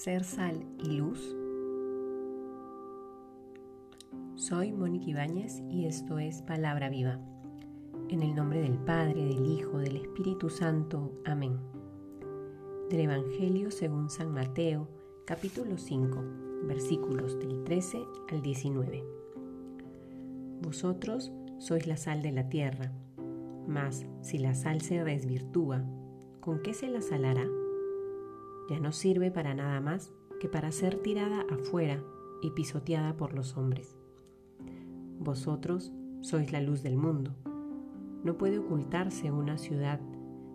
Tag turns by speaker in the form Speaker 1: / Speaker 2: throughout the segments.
Speaker 1: ser sal y luz? Soy Mónica Ibáñez y esto es Palabra Viva. En el nombre del Padre, del Hijo, del Espíritu Santo. Amén. Del Evangelio según San Mateo, capítulo 5, versículos del 13 al 19. Vosotros sois la sal de la tierra, mas si la sal se desvirtúa, ¿con qué se la salará? Ya no sirve para nada más que para ser tirada afuera y pisoteada por los hombres. Vosotros sois la luz del mundo. No puede ocultarse una ciudad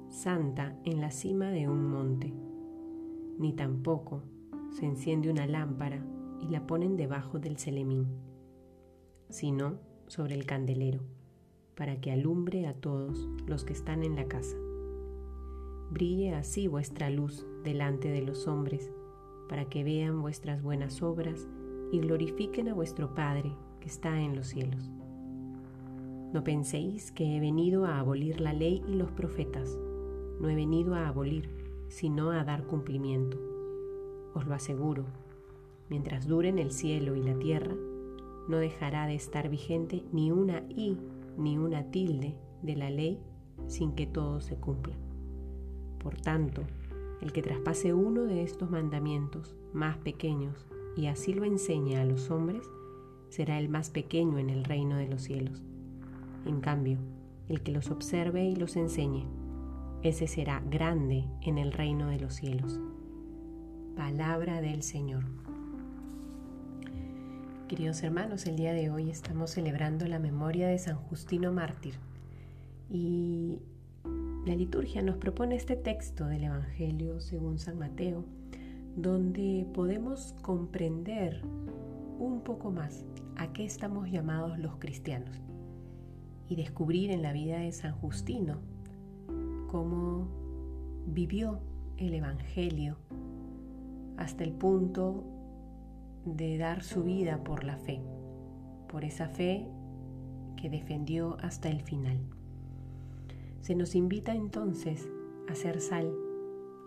Speaker 1: santa en la cima de un monte, ni tampoco se enciende una lámpara y la ponen debajo del celemín, sino sobre el candelero, para que alumbre a todos los que están en la casa. Brille así vuestra luz delante de los hombres, para que vean vuestras buenas obras y glorifiquen a vuestro Padre que está en los cielos. No penséis que he venido a abolir la ley y los profetas. No he venido a abolir, sino a dar cumplimiento. Os lo aseguro, mientras duren el cielo y la tierra, no dejará de estar vigente ni una i ni una tilde de la ley sin que todo se cumpla. Por tanto, el que traspase uno de estos mandamientos más pequeños y así lo enseñe a los hombres, será el más pequeño en el reino de los cielos. En cambio, el que los observe y los enseñe, ese será grande en el reino de los cielos. Palabra del Señor. Queridos hermanos, el día de hoy estamos celebrando la memoria de San Justino Mártir y la liturgia nos propone este texto del Evangelio según San Mateo, donde podemos comprender un poco más a qué estamos llamados los cristianos y descubrir en la vida de San Justino cómo vivió el Evangelio hasta el punto de dar su vida por la fe, por esa fe que defendió hasta el final. Se nos invita entonces a ser sal,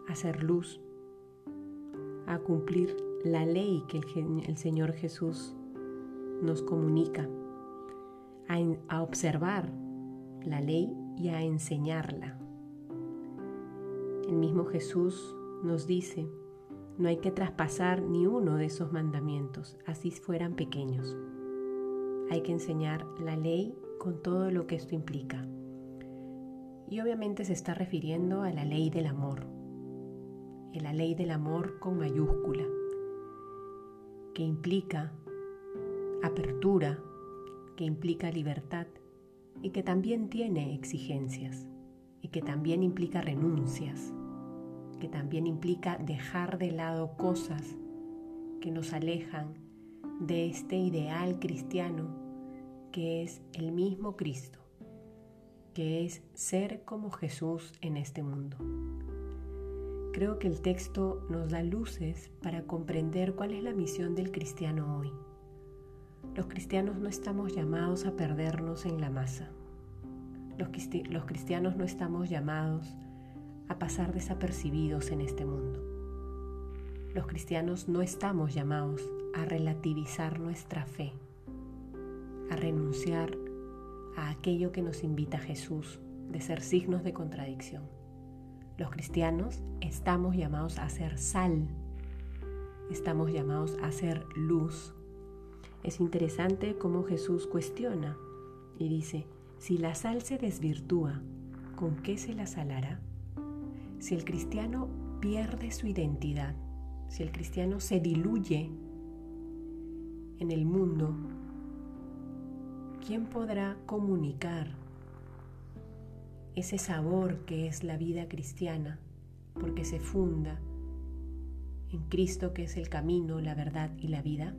Speaker 1: a ser luz, a cumplir la ley que el, Señor Jesús nos comunica, a, a observar la ley y a enseñarla. El mismo Jesús nos dice, no hay que traspasar ni uno de esos mandamientos, así fueran pequeños. Hay que enseñar la ley con todo lo que esto implica. Y obviamente se está refiriendo a la ley del amor, a la ley del amor con mayúscula, que implica apertura, que implica libertad y que también tiene exigencias y que también implica renuncias, que también implica dejar de lado cosas que nos alejan de este ideal cristiano que es el mismo Cristo que es ser como Jesús en este mundo. Creo que el texto nos da luces para comprender cuál es la misión del cristiano hoy. Los cristianos no estamos llamados a perdernos en la masa. Los, cristianos no estamos llamados a pasar desapercibidos en este mundo. Los cristianos no estamos llamados a relativizar nuestra fe, a renunciar a aquello que nos invita Jesús de ser signos de contradicción. Los cristianos estamos llamados a ser sal, estamos llamados a ser luz. Es interesante cómo Jesús cuestiona y dice, si la sal se desvirtúa, ¿con qué se la salará? Si el cristiano pierde su identidad, si el cristiano se diluye en el mundo, ¿quién podrá comunicar ese sabor que es la vida cristiana? Porque se funda en Cristo que es el camino, la verdad y la vida.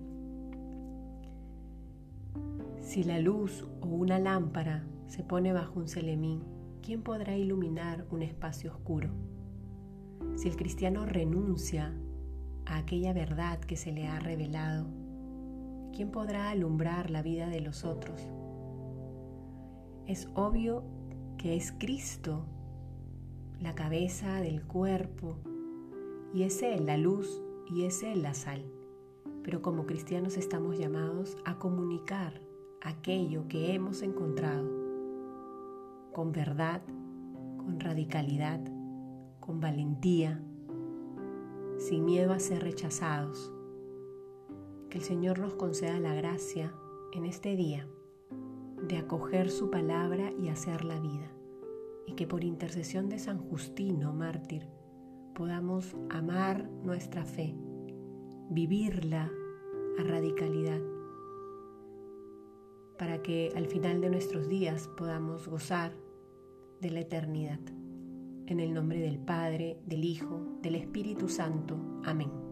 Speaker 1: Si la luz o una lámpara se pone bajo un celemín, ¿quién podrá iluminar un espacio oscuro? Si el cristiano renuncia a aquella verdad que se le ha revelado, ¿quién podrá alumbrar la vida de los otros? es obvio que es Cristo, la cabeza del cuerpo, y es Él la luz y es Él la sal. Pero como cristianos estamos llamados a comunicar aquello que hemos encontrado con verdad, con radicalidad, con valentía, sin miedo a ser rechazados. Que el Señor nos conceda la gracia en este día de acoger su palabra y hacer la vida, y que por intercesión de San Justino, mártir, podamos amar nuestra fe, vivirla a radicalidad, para que al final de nuestros días podamos gozar de la eternidad. En el nombre del Padre, del Hijo, del Espíritu Santo. Amén.